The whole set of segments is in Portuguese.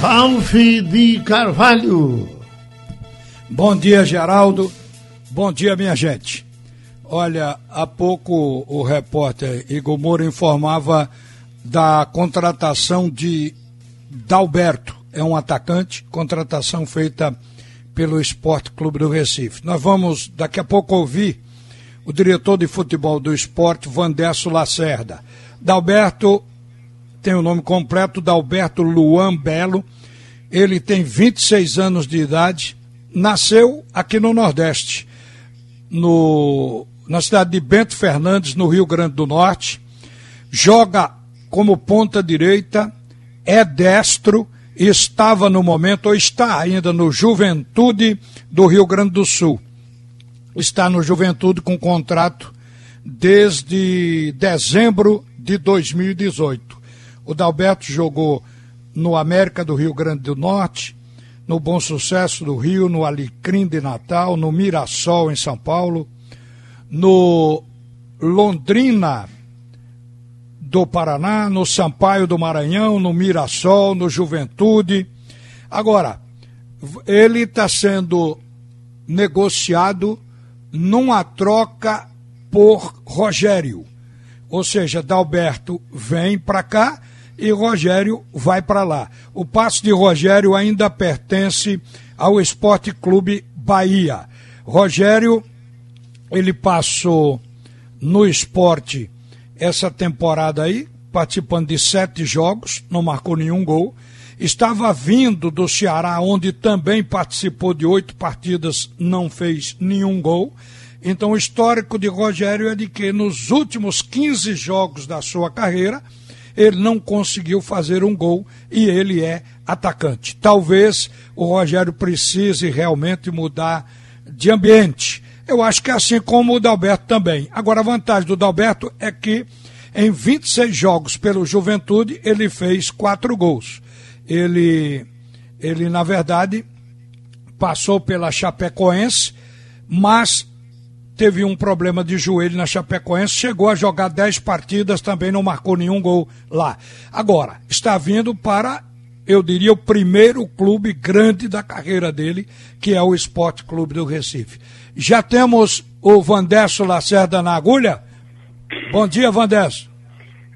Ralph de Carvalho. Bom dia, Geraldo. Bom dia, minha gente. Olha, há pouco o repórter Igor Moura informava da contratação de Dalberto. É um atacante, contratação feita pelo Esporte Clube do Recife. Nós vamos daqui a pouco ouvir o diretor de futebol do esporte, Vandesso Lacerda. Dalberto tem o nome completo, Dalberto Luan Belo. Ele tem 26 anos de idade, nasceu aqui no Nordeste, no na cidade de Bento Fernandes, no Rio Grande do Norte. Joga como ponta direita, é destro, estava no momento, ou está ainda no Juventude do Rio Grande do Sul. Está no Juventude com contrato desde dezembro de 2018. O Dalberto jogou no América do Rio Grande do Norte, no Bom Sucesso do Rio, no Alecrim de Natal, no Mirassol em São Paulo, no Londrina do Paraná, no Sampaio do Maranhão, no Mirassol, no Juventude. Agora, ele está sendo negociado numa troca por Rogério. Ou seja, Dalberto vem para cá e Rogério vai para lá. O passe de Rogério ainda pertence ao Esporte Clube Bahia. Rogério ele passou no esporte essa temporada aí, participando de sete jogos, não marcou nenhum gol. Estava vindo do Ceará, onde também participou de oito partidas, não fez nenhum gol. Então, o histórico de Rogério é de que nos últimos 15 jogos da sua carreira, ele não conseguiu fazer um gol e ele é atacante. Talvez o Rogério precise realmente mudar de ambiente eu acho que é assim como o Dalberto também. Agora, a vantagem do Dalberto é que em 26 jogos pelo Juventude, ele fez quatro gols. Ele, ele na verdade, passou pela Chapecoense, mas teve um problema de joelho na Chapecoense, chegou a jogar 10 partidas, também não marcou nenhum gol lá. Agora, está vindo para, eu diria, o primeiro clube grande da carreira dele, que é o Esporte Clube do Recife. Já temos o Vandesso Lacerda na agulha? Bom dia, Vandesso.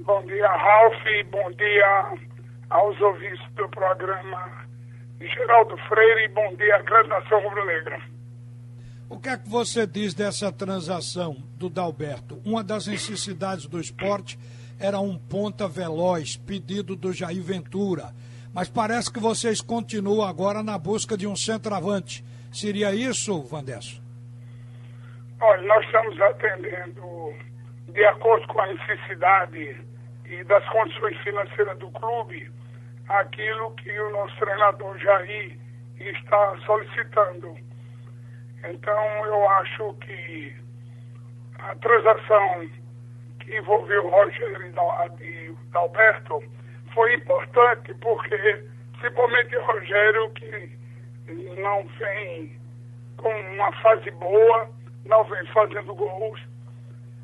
Bom dia, Ralf. Bom dia aos ouvintes do programa Geraldo Freire e bom dia, Grande Nação Rubro-Negra. O que é que você diz dessa transação do Dalberto? Uma das necessidades do esporte era um ponta veloz, pedido do Jair Ventura. Mas parece que vocês continuam agora na busca de um centroavante. Seria isso, Vandesso? Olha, nós estamos atendendo de acordo com a necessidade e das condições financeiras do clube aquilo que o nosso treinador Jair está solicitando. Então eu acho que a transação que envolveu o Rogério e o Alberto foi importante porque principalmente o Rogério que não vem com uma fase boa não vem fazendo gols,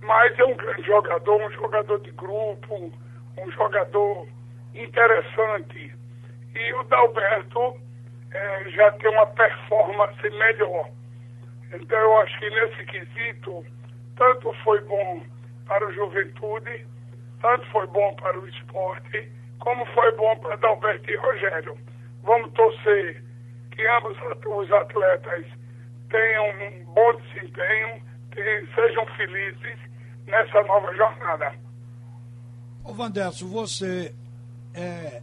mas é um grande jogador, um jogador de grupo, um jogador interessante. E o Dalberto é, já tem uma performance melhor. Então eu acho que nesse quesito, tanto foi bom para o Juventude, tanto foi bom para o esporte, como foi bom para Dalberto e Rogério. Vamos torcer que ambos os atletas tenham um bom desempenho, sejam felizes nessa nova jornada. Ô Vanderson, você é,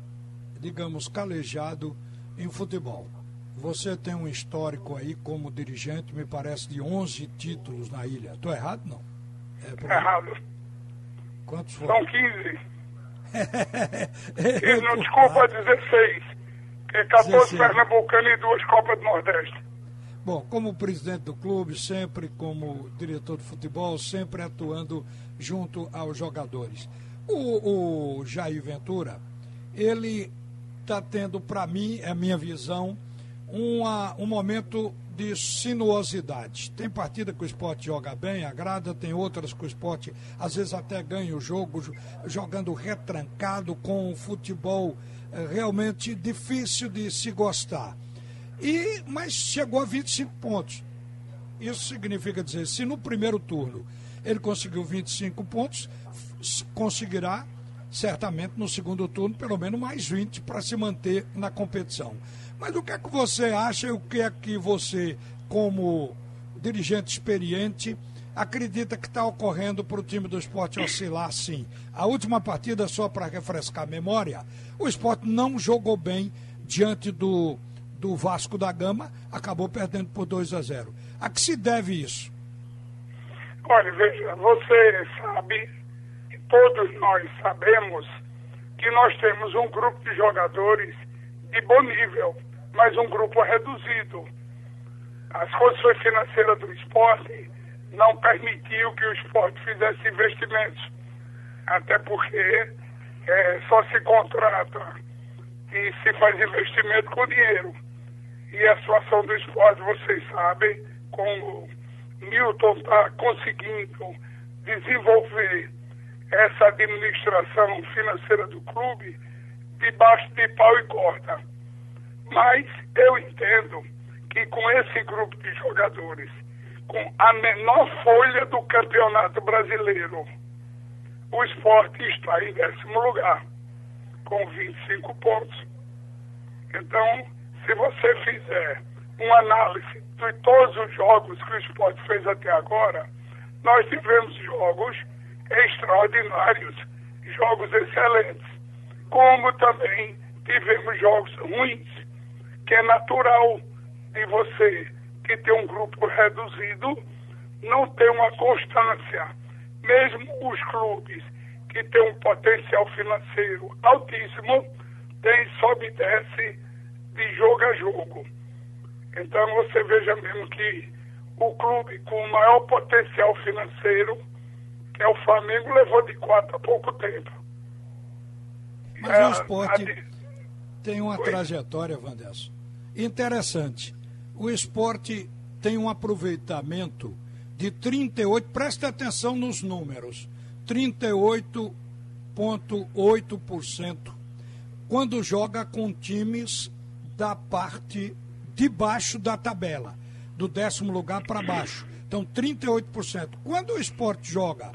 digamos, calejado em futebol. Você tem um histórico aí como dirigente, me parece, de 11 títulos na ilha. Estou errado, não? É Errado. Quantos foram? São 15. e não desculpa 16. É 14 Pernambucano e duas Copas do Nordeste. Bom, como presidente do clube, sempre como diretor de futebol, sempre atuando junto aos jogadores. O, o Jair Ventura, ele está tendo, para mim, é a minha visão, uma, um momento de sinuosidade. Tem partida que o esporte joga bem, agrada, tem outras que o esporte às vezes até ganha o jogo jogando retrancado com um futebol é, realmente difícil de se gostar. E mas chegou a 25 pontos. Isso significa dizer, se no primeiro turno ele conseguiu 25 pontos, conseguirá certamente no segundo turno pelo menos mais 20 para se manter na competição. Mas o que é que você acha e o que é que você, como dirigente experiente, acredita que está ocorrendo para o time do esporte oscilar assim? A última partida, só para refrescar a memória, o esporte não jogou bem diante do, do Vasco da Gama, acabou perdendo por 2 a 0. A que se deve isso? Olha, veja, você sabe, e todos nós sabemos, que nós temos um grupo de jogadores de bom nível mas um grupo reduzido. As condições financeiras do esporte não permitiu que o esporte fizesse investimentos, até porque é, só se contrata e se faz investimento com dinheiro. E a situação do esporte, vocês sabem, como Milton está conseguindo desenvolver essa administração financeira do clube debaixo de pau e corda. Mas eu entendo que com esse grupo de jogadores, com a menor folha do campeonato brasileiro, o esporte está em décimo lugar, com 25 pontos. Então, se você fizer uma análise de todos os jogos que o esporte fez até agora, nós tivemos jogos extraordinários, jogos excelentes, como também tivemos jogos ruins que é natural de você que tem um grupo reduzido não ter uma constância. Mesmo os clubes que têm um potencial financeiro altíssimo, tem sobe e desce de jogo a jogo. Então você veja mesmo que o clube com o maior potencial financeiro, que é o Flamengo, levou de quatro a pouco tempo. Mas é, o esporte a... tem uma trajetória, Vanderson interessante. O esporte tem um aproveitamento de 38, presta atenção nos números, 38,8% quando joga com times da parte de baixo da tabela, do décimo lugar para baixo. Então, 38%. Quando o esporte joga,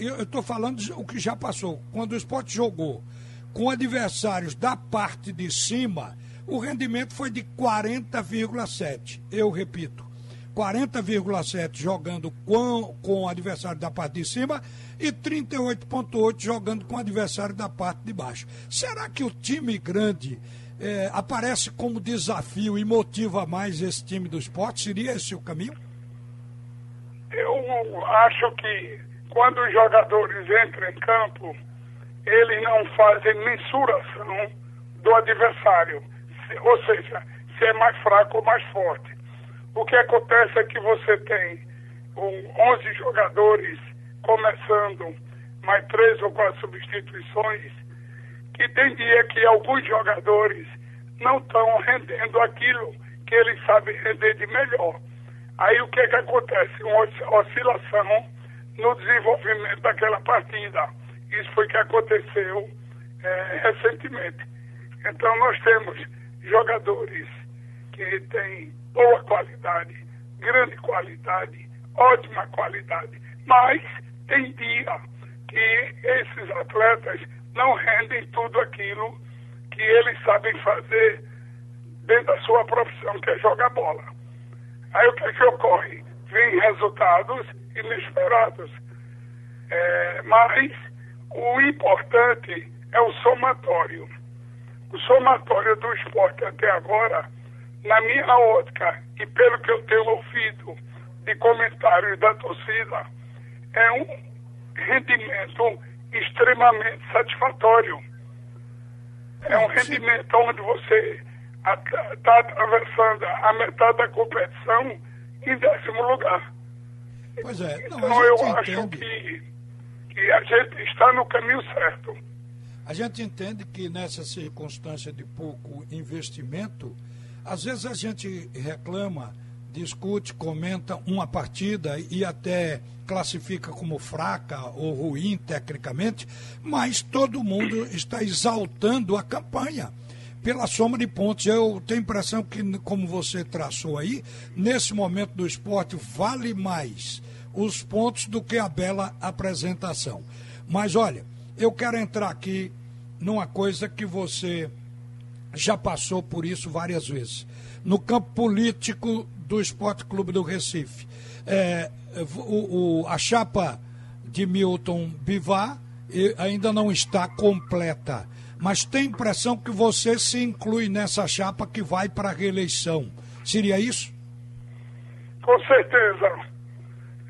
eu estou falando o que já passou, quando o esporte jogou com adversários da parte de cima, o rendimento foi de 40,7. Eu repito, 40,7 jogando com, com o adversário da parte de cima e 38,8 jogando com o adversário da parte de baixo. Será que o time grande é, aparece como desafio e motiva mais esse time do esporte? Seria esse o caminho? Eu acho que quando os jogadores entram em campo, eles não fazem mensuração do adversário ou seja, se é mais fraco ou mais forte. O que acontece é que você tem um, 11 jogadores começando, mais três ou quatro substituições, que tem dia que alguns jogadores não estão rendendo aquilo que eles sabem render de melhor. Aí o que é que acontece? Uma oscilação no desenvolvimento daquela partida. Isso foi que aconteceu é, recentemente. Então nós temos jogadores que têm boa qualidade, grande qualidade, ótima qualidade, mas tem dia que esses atletas não rendem tudo aquilo que eles sabem fazer dentro da sua profissão, que é jogar bola. Aí o que, é que ocorre? Vem resultados inesperados. É, mas o importante é o somatório somatório do esporte até agora, na minha ótica e pelo que eu tenho ouvido de comentários da torcida, é um rendimento extremamente satisfatório. É um rendimento onde você está atravessando a metade da competição em décimo lugar. Pois é. Não, então eu acho que, que a gente está no caminho certo. A gente entende que nessa circunstância de pouco investimento, às vezes a gente reclama discute, comenta uma partida e até classifica como fraca ou ruim tecnicamente, mas todo mundo está exaltando a campanha pela soma de pontos. Eu tenho a impressão que, como você traçou aí, nesse momento do esporte vale mais os pontos do que a bela apresentação. Mas olha, eu quero entrar aqui numa coisa que você já passou por isso várias vezes. No campo político do Esporte Clube do Recife. É, o, o, a chapa de Milton Bivar ainda não está completa, mas tem impressão que você se inclui nessa chapa que vai para a reeleição. Seria isso? Com certeza.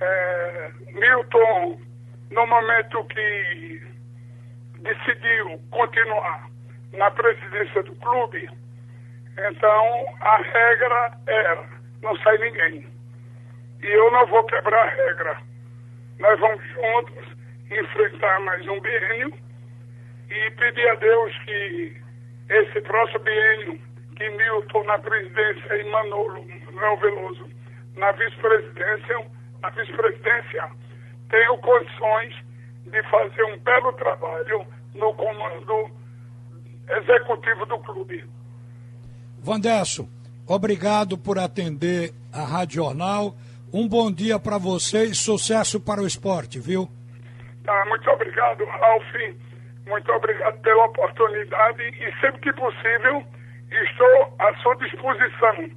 É, Milton, no momento que decidiu continuar na presidência do clube, então a regra era não sai ninguém. E eu não vou quebrar a regra. Nós vamos juntos enfrentar mais um biênio e pedir a Deus que esse próximo biênio, que Milton na presidência e Manolo, Manuel Veloso, na vice-presidência, na vice-presidência, tenham condições de fazer um belo trabalho no comando executivo do clube. Vandesso, obrigado por atender a Rádio Jornal. Um bom dia para você e sucesso para o esporte, viu? Tá, muito obrigado, Ralf. Muito obrigado pela oportunidade e sempre que possível estou à sua disposição.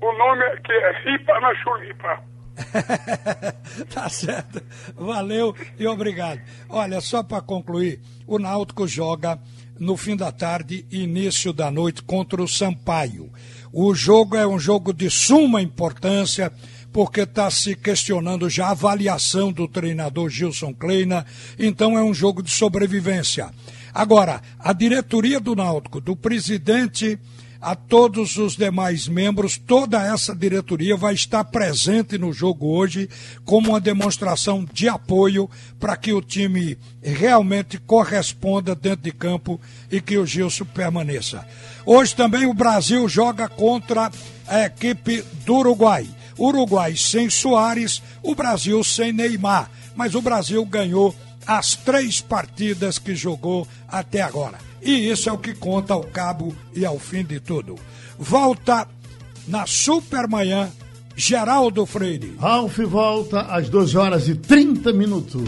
O nome aqui é Ripa na Chulipa. tá certo. Valeu e obrigado. Olha, só para concluir, o Náutico joga no fim da tarde início da noite contra o Sampaio. O jogo é um jogo de suma importância porque está se questionando já a avaliação do treinador Gilson Kleina, então é um jogo de sobrevivência. Agora, a diretoria do Náutico, do presidente a todos os demais membros, toda essa diretoria vai estar presente no jogo hoje como uma demonstração de apoio para que o time realmente corresponda dentro de campo e que o Gilson permaneça. Hoje também o Brasil joga contra a equipe do Uruguai. Uruguai sem Soares, o Brasil sem Neymar. Mas o Brasil ganhou as três partidas que jogou até agora. E isso é o que conta ao cabo e ao fim de tudo. Volta na Supermanhã, Geraldo Freire. Ralf volta às 12 horas e 30 minutos.